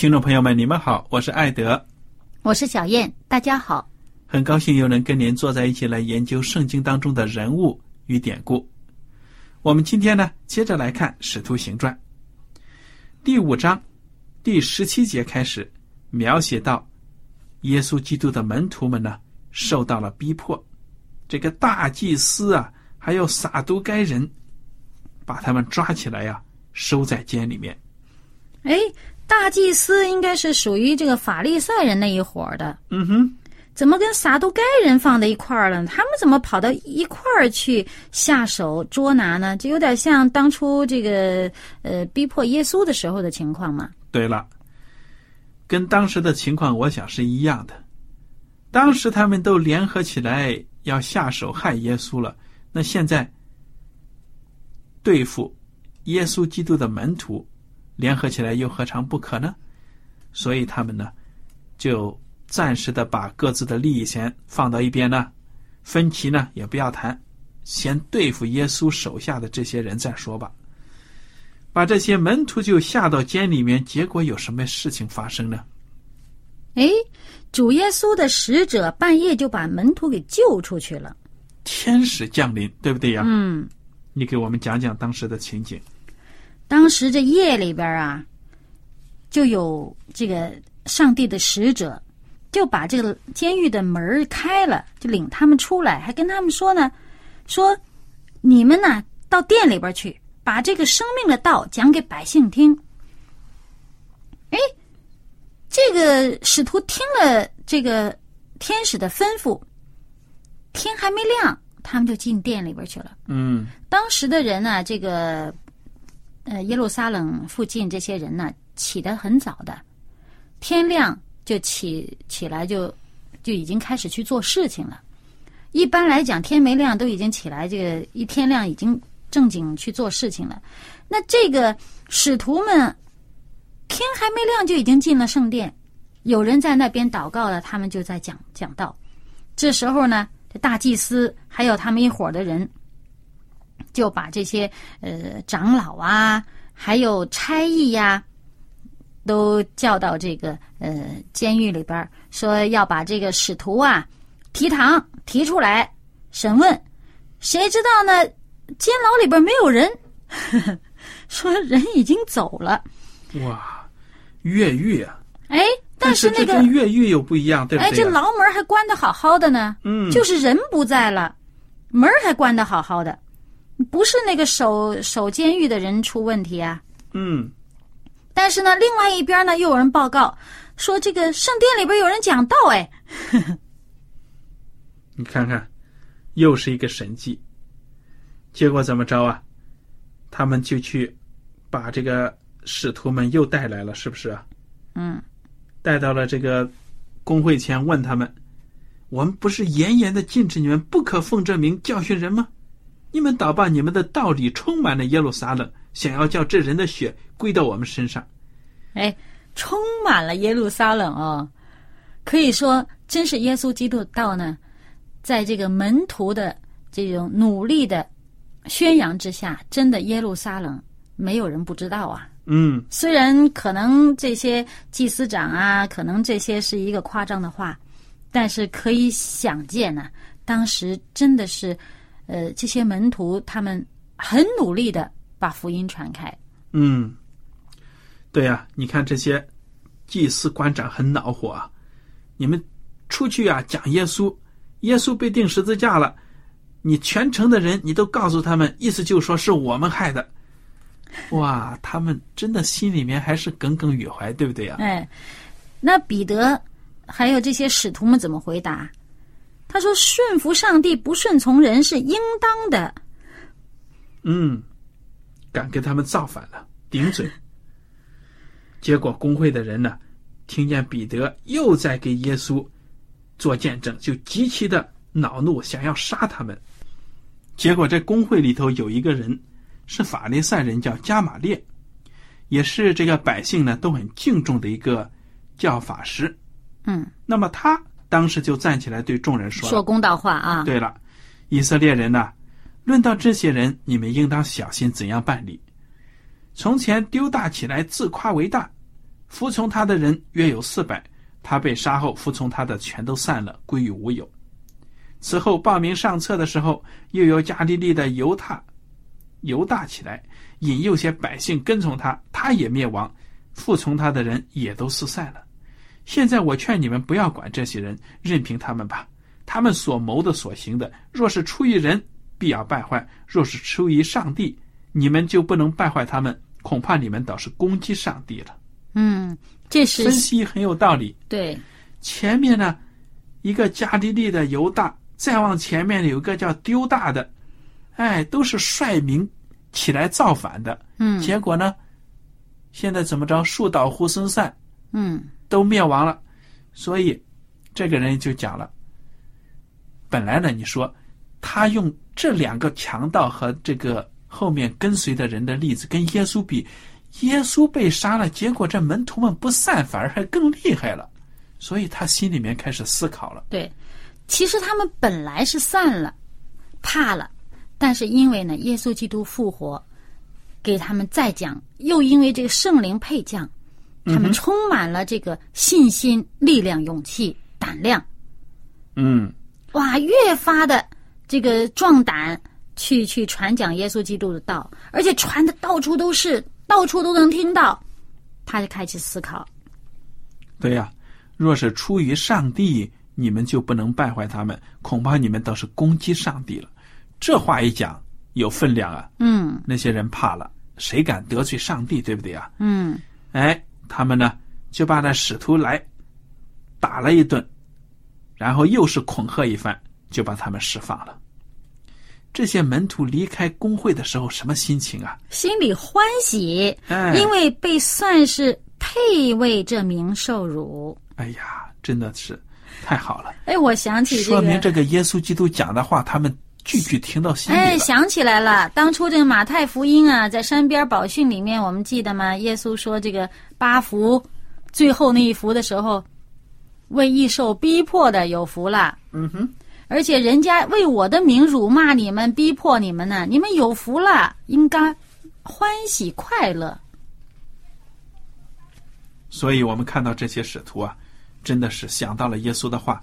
听众朋友们，你们好，我是艾德，我是小燕，大家好，很高兴又能跟您坐在一起来研究圣经当中的人物与典故。我们今天呢，接着来看《使徒行传》第五章第十七节开始，描写到耶稣基督的门徒们呢受到了逼迫，这个大祭司啊，还有撒都该人，把他们抓起来呀，收在监里面。哎。大祭司应该是属于这个法利赛人那一伙的，嗯哼，怎么跟撒都该人放在一块儿了？他们怎么跑到一块儿去下手捉拿呢？就有点像当初这个呃逼迫耶稣的时候的情况嘛。对了，跟当时的情况我想是一样的。当时他们都联合起来要下手害耶稣了，那现在对付耶稣基督的门徒。联合起来又何尝不可呢？所以他们呢，就暂时的把各自的利益先放到一边呢，分歧呢也不要谈，先对付耶稣手下的这些人再说吧。把这些门徒就下到监里面，结果有什么事情发生呢？哎，主耶稣的使者半夜就把门徒给救出去了，天使降临，对不对呀？嗯，你给我们讲讲当时的情景。当时这夜里边啊，就有这个上帝的使者，就把这个监狱的门开了，就领他们出来，还跟他们说呢，说你们呢到店里边去，把这个生命的道讲给百姓听。哎，这个使徒听了这个天使的吩咐，天还没亮，他们就进店里边去了。嗯，当时的人呢，这个。呃，耶路撒冷附近这些人呢，起得很早的，天亮就起起来，就就已经开始去做事情了。一般来讲，天没亮都已经起来，这个一天亮已经正经去做事情了。那这个使徒们，天还没亮就已经进了圣殿，有人在那边祷告了，他们就在讲讲道。这时候呢，这大祭司还有他们一伙的人。就把这些呃长老啊，还有差役呀，都叫到这个呃监狱里边，说要把这个使徒啊提堂提出来审问。谁知道呢？监牢里边没有人，说人已经走了。哇，越狱啊！哎，但是那个越狱又不一样，对不对？哎，这牢门还关的好好的呢。嗯，就是人不在了，门还关的好好的。不是那个守守监狱的人出问题啊，嗯，但是呢，另外一边呢，又有人报告说这个圣殿里边有人讲道，哎，你看看，又是一个神迹，结果怎么着啊？他们就去把这个使徒们又带来了，是不是啊？嗯，带到了这个工会前，问他们：“我们不是严严的禁止你们不可奉这名教训人吗？”你们倒把你们的道理充满了耶路撒冷，想要叫这人的血归到我们身上。哎，充满了耶路撒冷哦，可以说真是耶稣基督道呢，在这个门徒的这种努力的宣扬之下，真的耶路撒冷没有人不知道啊。嗯，虽然可能这些祭司长啊，可能这些是一个夸张的话，但是可以想见呢，当时真的是，呃，这些门徒他们很努力的把福音传开。嗯，对呀、你看这些祭司官长很恼火啊！你们出去啊讲耶稣，耶稣被钉十字架了，你全城的人你都告诉他们，意思就是说是我们害的。哇，他们真的心里面还是耿耿于怀，对不对呀、哎，那彼得还有这些使徒们怎么回答？他说：“顺服上帝，不顺从人是应当的。嗯，敢跟他们造反了，顶嘴。结果工会的人呢，听见彼得又在给耶稣做见证，就极其的恼怒，想要杀他们。结果这工会里头有一个人是法利赛人，叫加马列，也是这个百姓呢都很敬重的一个教法师。嗯，那么他当时就站起来对众人说说公道话啊。对了，以色列人呐、论到这些人，你们应当小心怎样办理。从前丢大起来，自夸为大，服从他的人约有四百，他被杀后，服从他的全都散了，归于无有。此后报名上册的时候，又有加利利的犹大犹大起来，引诱些百姓跟从他，他也灭亡，服从他的人也都四散了。现在我劝你们不要管这些人，任凭他们吧。他们所谋的、所行的，若是出于人，必要败坏；若是出于上帝，你们就不能败坏他们。恐怕你们倒是攻击上帝了。嗯，这是分析很有道理。对，前面呢，一个加利利的犹大，再往前面有一个叫丢大的，哎，都是率民起来造反的。嗯结果呢，现在怎么着？树倒猢狲散，嗯都灭亡了。所以这个人就讲了，本来呢，你说他用这两个强盗和这个后面跟随的人的例子跟耶稣比，耶稣被杀了，结果这门徒们不散，反而还更厉害了。所以他心里面开始思考了。对，其实他们本来是散了，怕了，但是因为呢，耶稣基督复活，给他们再讲，又因为这个圣灵配降，他们充满了这个信心、力量、勇气、胆量，嗯，哇，越发的这个壮胆去去传讲耶稣基督的道，而且传的到处都是，到处都能听到，他就开始思考，对呀、若是出于上帝，你们就不能败坏他们，恐怕你们倒是攻击上帝了。这话一讲有分量啊，嗯。那些人怕了，谁敢得罪上帝，对不对啊？嗯。哎，他们呢就把那使徒来打了一顿，然后又是恐吓一番，就把他们释放了。这些门徒离开工会的时候，什么心情啊？心里欢喜，哎，因为被算是配为这名受辱。哎呀，真的是太好了，哎，我想起这个，说明这个耶稣基督讲的话，他们句句听到心里哎，想起来了，当初这个马太福音啊，在山边宝训里面，我们记得吗？耶稣说这个八福，最后那一福的时候，为异受逼迫的有福了。嗯哼，而且人家为我的名辱骂你们、逼迫你们呢，你们有福了，应该欢喜快乐。所以我们看到这些使徒啊，真的是想到了耶稣的话，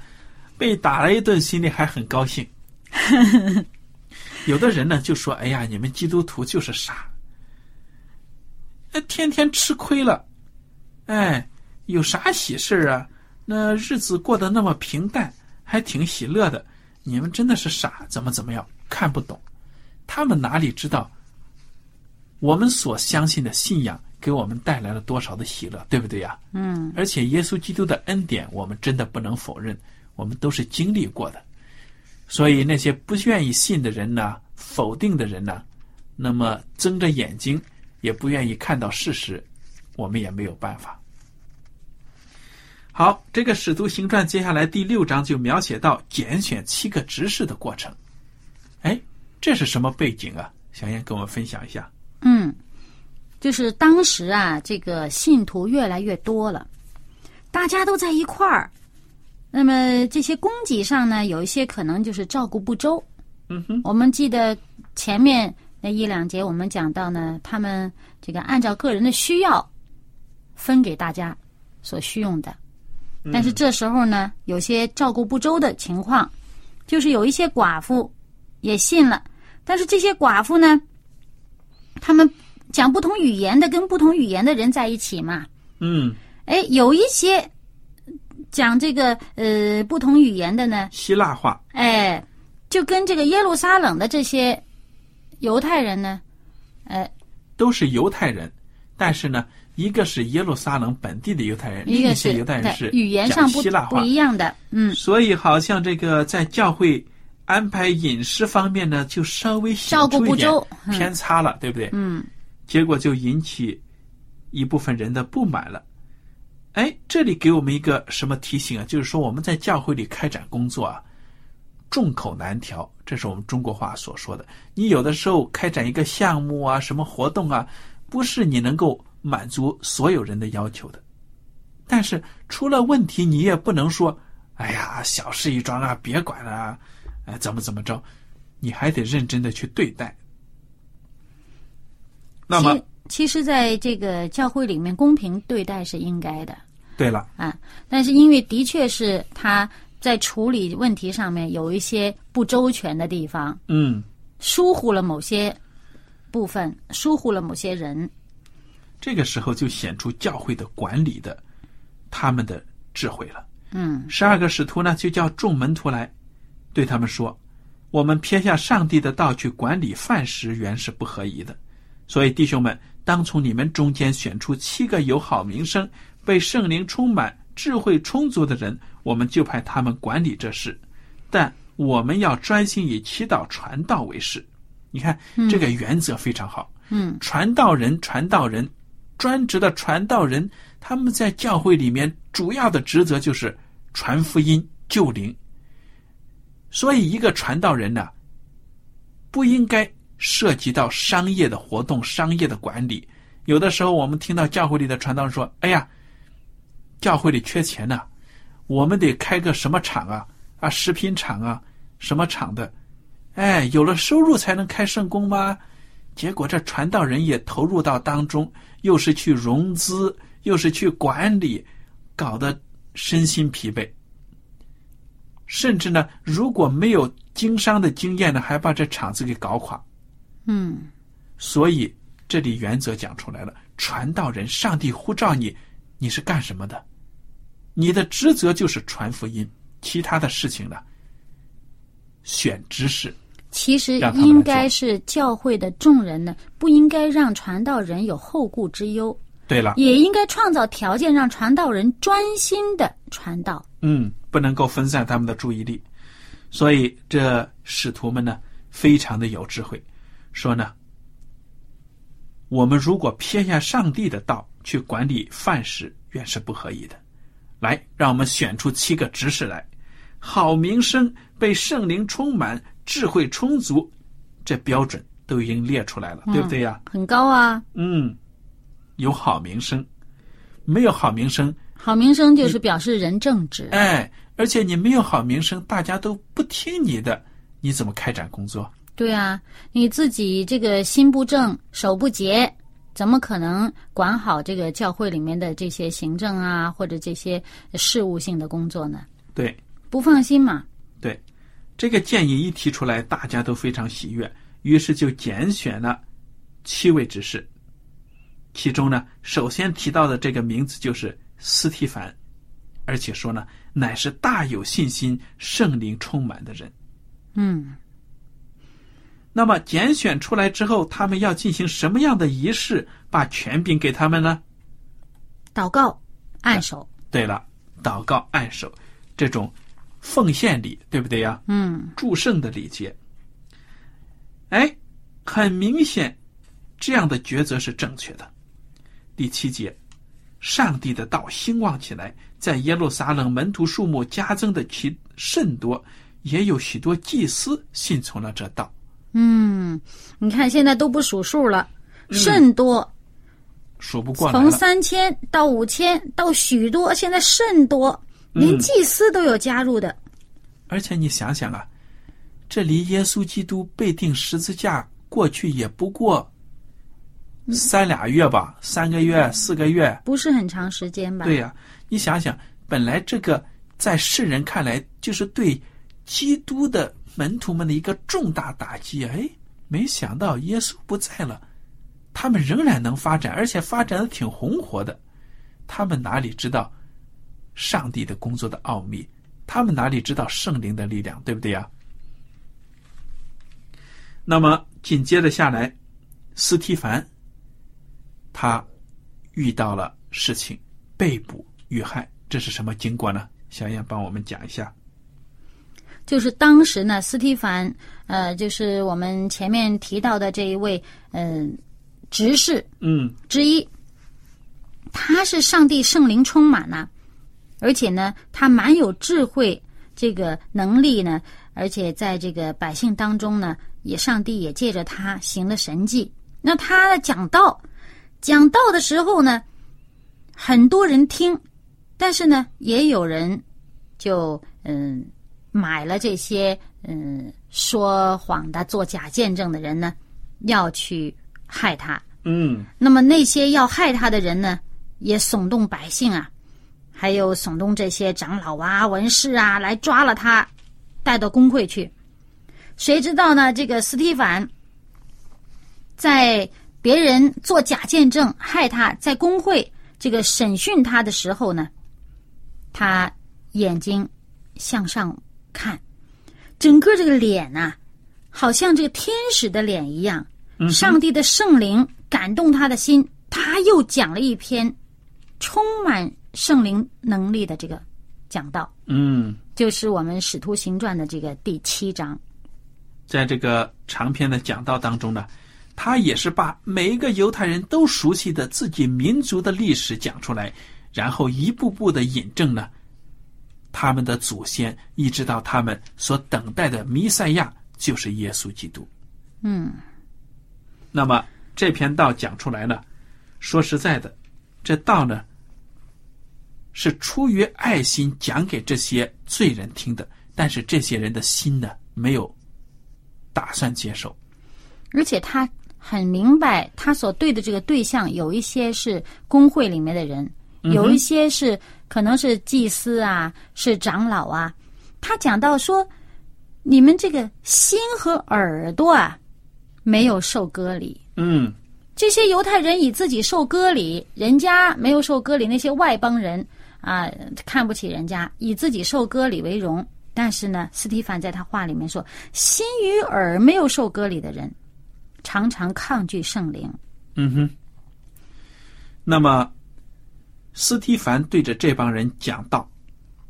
被打了一顿，心里还很高兴。有的人呢就说：“哎呀，你们基督徒就是傻，哎，天天吃亏了，哎，有啥喜事儿啊？那日子过得那么平淡，还挺喜乐的。你们真的是傻，怎么怎么样？看不懂，他们哪里知道我们所相信的信仰给我们带来了多少的喜乐，对不对呀？嗯，而且耶稣基督的恩典，我们真的不能否认，我们都是经历过的。所以那些不愿意信的人呢，否定的人呢，那么睁着眼睛也不愿意看到事实，我们也没有办法。好，这个《使徒行传》接下来第六章就描写到拣选七个执事的过程。哎，这是什么背景啊？小燕跟我们分享一下。嗯，就是当时啊，这个信徒越来越多了，大家都在一块儿。那么这些供给上呢，有一些可能就是照顾不周。嗯哼，我们记得前面那一两节我们讲到呢，他们这个按照个人的需要分给大家所需用的。但是这时候呢，有些照顾不周的情况，就是有一些寡妇也信了，但是这些寡妇呢，他们讲不同语言的，跟不同语言的人在一起嘛，嗯，哎，有一些讲这个呃不同语言的呢，希腊话，哎，就跟这个耶路撒冷的这些犹太人呢，哎，都是犹太人，但是呢，一个是耶路撒冷本地的犹太人，另一个些是犹太人是语言上希腊话不，一样的，嗯，所以好像这个在教会安排饮食方面呢，就稍微显照顾不周，嗯偏差了，对不对？嗯结果就引起一部分人的不满了。哎，这里给我们一个什么提醒啊？就是说我们在教会里开展工作啊，众口难调，这是我们中国话所说的。你有的时候开展一个项目啊，什么活动啊，不是你能够满足所有人的要求的。但是出了问题，你也不能说，哎呀，小事一桩啊，别管了啊，哎，怎么怎么着，你还得认真的去对待。那么其，其实，在这个教会里面，公平对待是应该的对了，啊。但是，因为的确是他在处理问题上面有一些不周全的地方，嗯，疏忽了某些部分，疏忽了某些人。这个时候就显出教会的管理的他们的智慧了。嗯十二个使徒呢，就叫众门徒来，对他们说：“我们撇下上帝的道去管理饭食，原是不合宜的。所以弟兄们，当从你们中间选出七个有好名声、被圣灵充满、智慧充足的人，我们就派他们管理这事。但我们要专心以祈祷传道为事。你看，这个原则非常好。嗯传道人，传道人，专职的传道人，他们在教会里面主要的职责就是传福音、救灵。所以，一个传道人呢，不应该涉及到商业的活动、商业的管理。有的时候，我们听到教会里的传道人说：“哎呀，教会里缺钱呢、我们得开个什么厂啊？啊，食品厂啊，什么厂的？哎，有了收入才能开圣工吗？”结果这传道人也投入到当中，又是去融资，又是去管理，搞得身心疲惫。甚至呢，如果没有经商的经验呢，还把这厂子给搞垮。嗯所以这里原则讲出来了：传道人，上帝呼召你，你是干什么的？你的职责就是传福音，其他的事情呢，选知识。其实应该是教会的众人呢，不应该让传道人有后顾之忧，对了，也应该创造条件让传道人专心的传道。嗯，不能够分散他们的注意力，所以这使徒们呢，非常的有智慧，说呢，我们如果偏向上帝的道去管理饭食，原是不合宜的。来，让我们选出七个执事来，好名声，被圣灵充满，智慧充足，这标准都已经列出来了，对不对呀？很高啊，嗯，有好名声，没有好名声，好名声就是表示人正直。哎，而且你没有好名声，大家都不听你的，你怎么开展工作？对啊，你自己这个心不正，手不洁，怎么可能管好这个教会里面的这些行政啊，或者这些事务性的工作呢？对不放心嘛。对，这个建议一提出来，大家都非常喜悦，于是就拣选了七位执事。其中呢，首先提到的这个名字就是斯提凡，而且说呢，乃是大有信心、圣灵充满的人。嗯，那么拣选出来之后，他们要进行什么样的仪式，把权柄给他们呢？祷告，按手。对了，祷告、按手，这种奉献礼，对不对呀？嗯祝圣的礼节。哎，很明显，这样的抉择是正确的。第七节，上帝的道兴旺起来，在耶路撒冷门徒数目加增的其甚多，也有许多祭司信从了这道。嗯，你看现在都不数数了，甚多，数不过来从。三千到五千到许多，现在甚多，连祭司都有加入的。而且你想想啊，这离耶稣基督被钉十字架过去也不过三俩月吧，三个月、四个月。不是很长时间吧？对呀、你想想，本来这个在世人看来就是对基督的门徒们的一个重大打击啊！哎，没想到耶稣不在了，他们仍然能发展，而且发展的挺红火的。他们哪里知道上帝的工作的奥秘？他们哪里知道圣灵的力量？对不对呀？那么紧接着下来，斯提凡他遇到了事情，被捕遇害，这是什么经过呢？小燕帮我们讲一下。就是当时呢，斯蒂凡，呃，就是我们前面提到的这一位，嗯、执事嗯之一，他是上帝圣灵充满呐、而且呢，他蛮有智慧，这个能力呢，而且在这个百姓当中呢，也上帝也借着他行了神迹。那他讲道，讲道的时候呢，很多人听，但是呢，也有人就嗯买了这些嗯说谎的、做假见证的人呢，要去害他。嗯那么那些要害他的人呢，也耸动百姓啊，还有耸动这些长老啊、文士啊，来抓了他，带到公会去。谁知道呢？这个斯蒂凡在别人做假见证害他，在公会这个审讯他的时候呢，他眼睛向上看，整个这个脸呐、好像这个天使的脸一样。上帝的圣灵感动他的心，他又讲了一篇充满圣灵能力的这个讲道，嗯，就是我们《使徒行传》的这个第七章。在这个长篇的讲道当中呢，他也是把每一个犹太人都熟悉的自己民族的历史讲出来，然后一步步的引证呢，他们的祖先，一直到他们所等待的弥赛亚就是耶稣基督。嗯，那么这篇道讲出来呢，说实在的，这道呢是出于爱心讲给这些罪人听的，但是这些人的心呢没有打算接受。而且他很明白，他所对的这个对象有一些是工会里面的人，有一些是可能是祭司啊，是长老啊。他讲到说，你们这个心和耳朵啊，没有受割礼。嗯这些犹太人以自己受割礼，人家没有受割礼，那些外邦人啊看不起人家，以自己受割礼为荣。但是呢，斯蒂凡在他话里面说，心与耳没有受割礼的人，常常抗拒圣灵。嗯哼。那么，斯蒂凡对着这帮人讲道，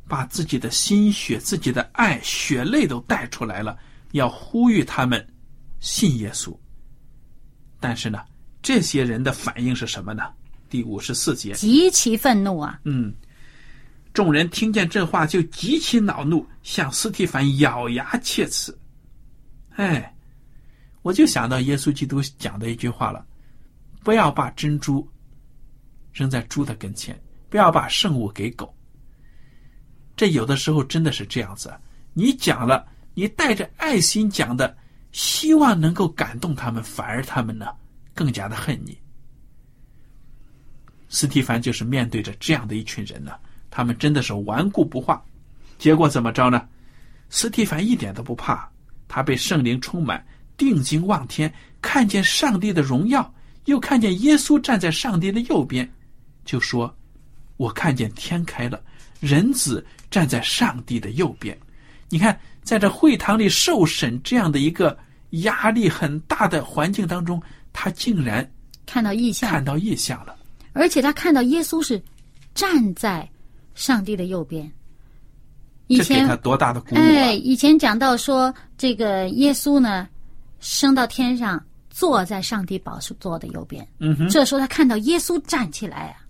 把自己的心血、自己的爱、血泪都带出来了，要呼吁他们信耶稣。但是呢，这些人的反应是什么呢？第五十四节，极其愤怒啊！嗯，众人听见这话就极其恼怒，向斯蒂凡咬牙切齿。哎，我就想到耶稣基督讲的一句话了：不要把珍珠扔在猪的跟前，不要把圣物给狗。这有的时候真的是这样子，你讲了，你带着爱心讲的，希望能够感动他们，反而他们呢更加的恨你。斯蒂凡就是面对着这样的一群人呢，他们真的是顽固不化，结果怎么着呢？斯蒂凡一点都不怕，他被圣灵充满，定睛望天，看见上帝的荣耀，又看见耶稣站在上帝的右边，就说：“我看见天开了，人子站在上帝的右边。”你看，在这会堂里受审这样的一个压力很大的环境当中，他竟然看到异象，看到异象了。而且他看到耶稣是站在上帝的右边。以这给前他多大的鼓舞啊！哎，以前讲到说，这个耶稣呢，升到天上，坐在上帝宝座的右边。嗯哼，这时候他看到耶稣站起来啊，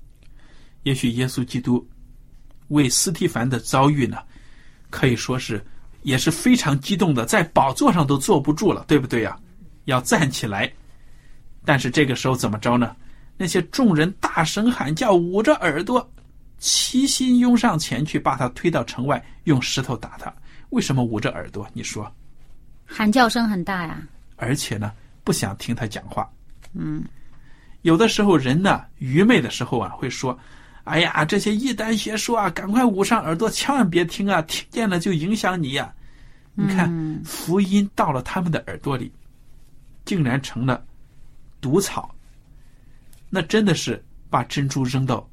也许耶稣基督为斯蒂凡的遭遇呢，可以说是也是非常激动的，在宝座上都坐不住了，对不对呀？要站起来。但是这个时候怎么着呢？那些众人大声喊叫，捂着耳朵，齐心拥上前去，把他推到城外，用石头打他。为什么捂着耳朵？你说？喊叫声很大呀。而且呢，不想听他讲话。嗯。有的时候人呢，愚昧的时候啊，会说：“哎呀，这些异端邪说啊，赶快捂上耳朵，千万别听啊！听见了就影响你呀。”你看，福音到了他们的耳朵里，竟然成了毒草。那真的是把珍珠扔到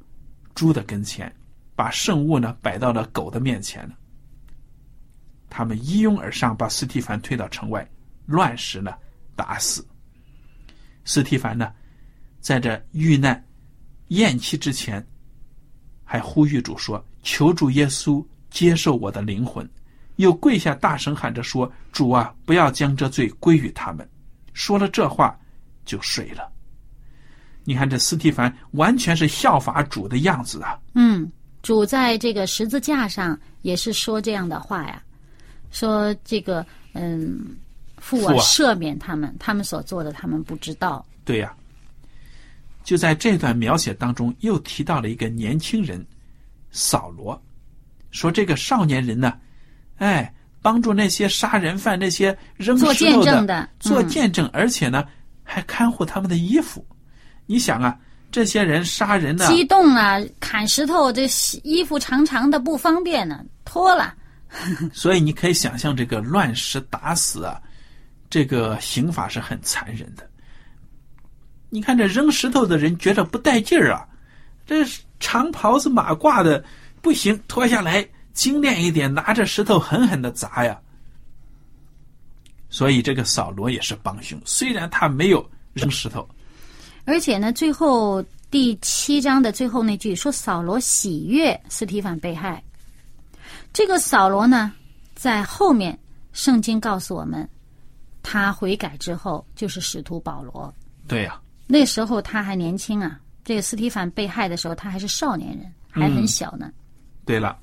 猪的跟前，把圣物呢摆到了狗的面前了。他们一拥而上，把斯蒂凡推到城外，乱石呢打死。斯蒂凡呢？在这遇难、咽气之前，还呼吁主说：“求主耶稣接受我的灵魂。”又跪下大声喊着说：“主啊，不要将这罪归于他们。”说了这话，就睡了。你看这斯蒂凡完全是效法主的样子啊！嗯，主在这个十字架上也是说这样的话呀，说这个嗯，父啊，赦免他们，他们所做的，他们不知道。对呀。就在这段描写当中，又提到了一个年轻人扫罗，说这个少年人呢，哎，帮助那些杀人犯、那些扔石头的做见证，而且呢，还看护他们的衣服。你想啊，这些人杀人的激动啊，砍石头，这衣服长长的不方便呢，脱了。所以你可以想象，这个乱石打死啊，这个刑法是很残忍的。你看这扔石头的人觉得不带劲儿啊，这长袍子马褂的不行，脱下来精炼一点，拿着石头狠狠的砸呀。所以这个扫罗也是帮凶，虽然他没有扔石头，而且呢，最后第七章的最后那句说扫罗喜悦斯提凡被害，这个扫罗呢，在后面圣经告诉我们，他悔改之后就是使徒保罗。对呀。那时候他还年轻啊，这个斯提凡被害的时候，他还是少年人，还很小呢。对了，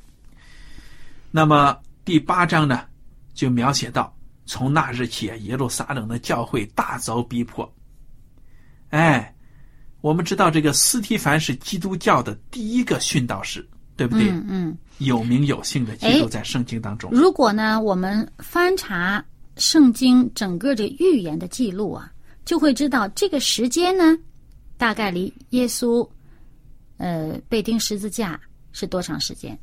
那么第八章呢，就描写到从那日起，耶路撒冷的教会大遭逼迫。哎，我们知道这个斯提凡是基督教的第一个殉道士，对不对？嗯嗯。有名有姓的记录在圣经当中。如果呢，我们翻查圣经整个这预言的记录啊。就会知道这个时间呢，大概离耶稣，呃，被钉十字架是多长时间？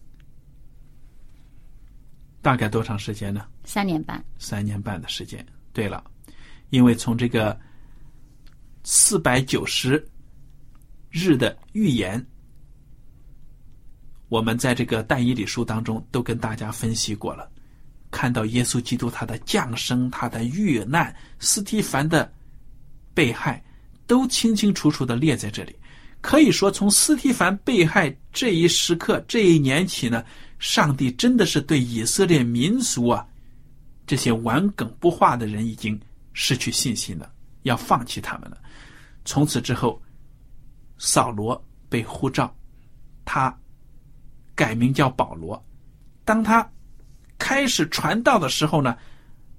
大概多长时间呢？三年半。三年半的时间。对了，因为从这个四百九十日的预言，我们在这个但以理书当中都跟大家分析过了，看到耶稣基督他的降生、他的遇难、斯提凡的。被害都清清楚楚的列在这里，可以说从斯提凡被害这一时刻、这一年起呢，上帝真的是对以色列民族啊这些顽梗不化的人已经失去信心了，要放弃他们了。从此之后，扫罗被呼召，他改名叫保罗。当他开始传道的时候呢，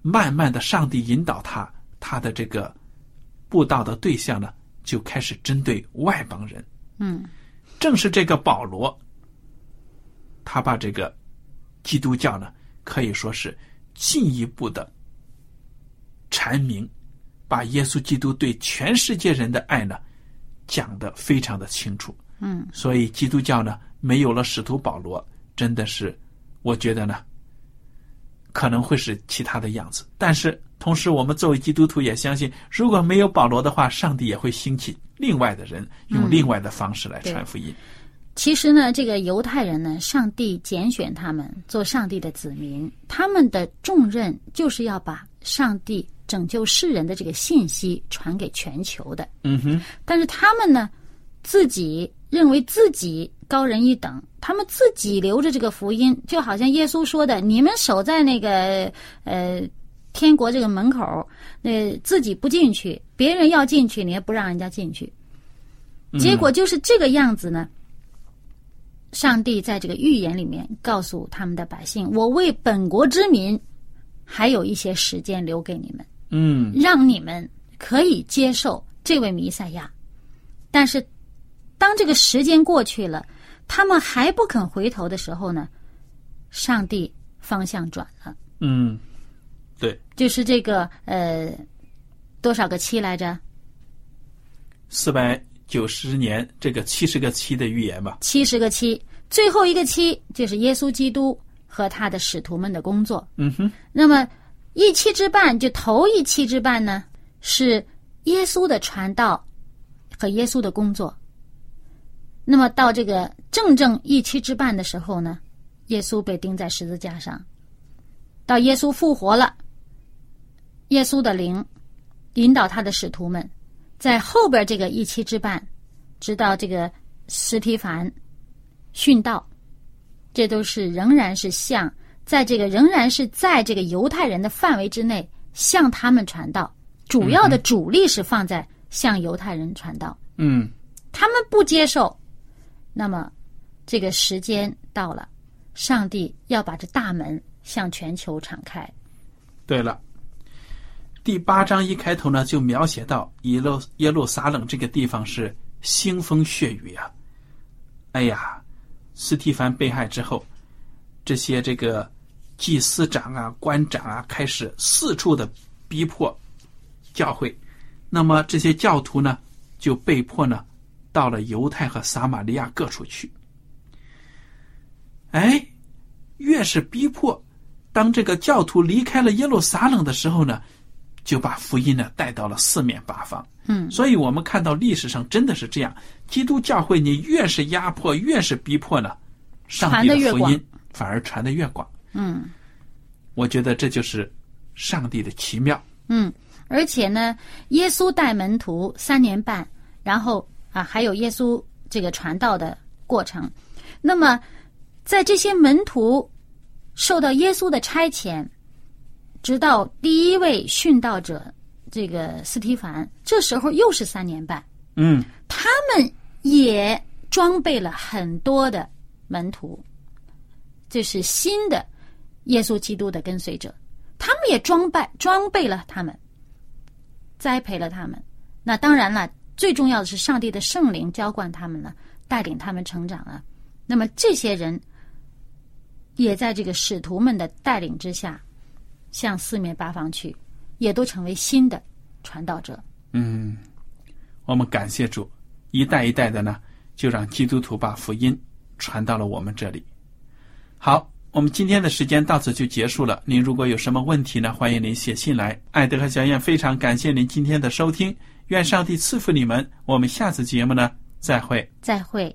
慢慢的，上帝引导他，他的这个。布道的对象呢，就开始针对外邦人。嗯，正是这个保罗，他把这个基督教呢，可以说是进一步的阐明，把耶稣基督对全世界人的爱呢，讲的非常的清楚。嗯，所以基督教呢，没有了使徒保罗，真的是，我觉得呢，可能会是其他的样子。但是。同时，我们作为基督徒也相信，如果没有保罗的话，上帝也会兴起另外的人，用另外的方式来传福音。其实呢，这个犹太人呢，上帝拣选他们做上帝的子民，他们的重任就是要把上帝拯救世人的这个信息传给全球的。嗯哼。但是他们呢，自己认为自己高人一等，他们自己留着这个福音，就好像耶稣说的：“你们守在那个呃。”天国这个门口，那自己不进去，别人要进去，你也不让人家进去，结果就是这个样子呢。上帝在这个预言里面告诉他们的百姓：“我为本国之民还有一些时间留给你们，嗯让你们可以接受这位弥赛亚。但是，当这个时间过去了，他们还不肯回头的时候呢，上帝方向转了，嗯，对，就是这个呃，多少个七来着？四百九十年这个七十个七的预言吧。七十个七，最后一个七就是耶稣基督和他的使徒们的工作。嗯哼，那么一期之半，就头一期之半呢，是耶稣的传道和耶稣的工作。那么到这个正正一期之半的时候呢，耶稣被钉在十字架上，到耶稣复活了，耶稣的灵引导他的使徒们，在后边这个一期之半，直到这个斯提凡殉道，这都是仍然是向在这个仍然是在这个犹太人的范围之内向他们传道，主要的主力是放在向犹太人传道，嗯。他们不接受，那么这个时间到了，上帝要把这大门向全球敞开。对了，第八章一开头呢，就描写到耶路耶路撒冷这个地方是腥风血雨啊。哎呀，斯蒂凡被害之后，这些这个祭司长啊、官长啊，开始四处的逼迫教会。那么这些教徒呢，就被迫呢，到了犹太和撒玛利亚各处去。哎，越是逼迫，当这个教徒离开了耶路撒冷的时候呢，就把福音呢带到了四面八方。嗯，所以我们看到历史上真的是这样，基督教会你越是压迫，越是逼迫呢，上帝传得越广福音反而传得越广。嗯我觉得这就是上帝的奇妙。嗯，而且呢，耶稣带门徒三年半，然后啊，还有耶稣这个传道的过程。那么，在这些门徒受到耶稣的差遣，直到第一位殉道者这个斯提凡，这时候又是三年半。嗯他们也装备了很多的门徒，这是新的耶稣基督的跟随者，他们也装备装备了他们，栽培了他们。那当然了，最重要的是上帝的圣灵浇灌他们了，带领他们成长了。那么这些人也在这个使徒们的带领之下，向四面八方去，也都成为新的传道者。嗯，我们感谢主，一代一代的呢，就让基督徒把福音传到了我们这里。好，我们今天的时间到此就结束了。您如果有什么问题呢，欢迎您写信来。艾德和小燕非常感谢您今天的收听，愿上帝赐福你们。我们下次节目呢，再会。再会。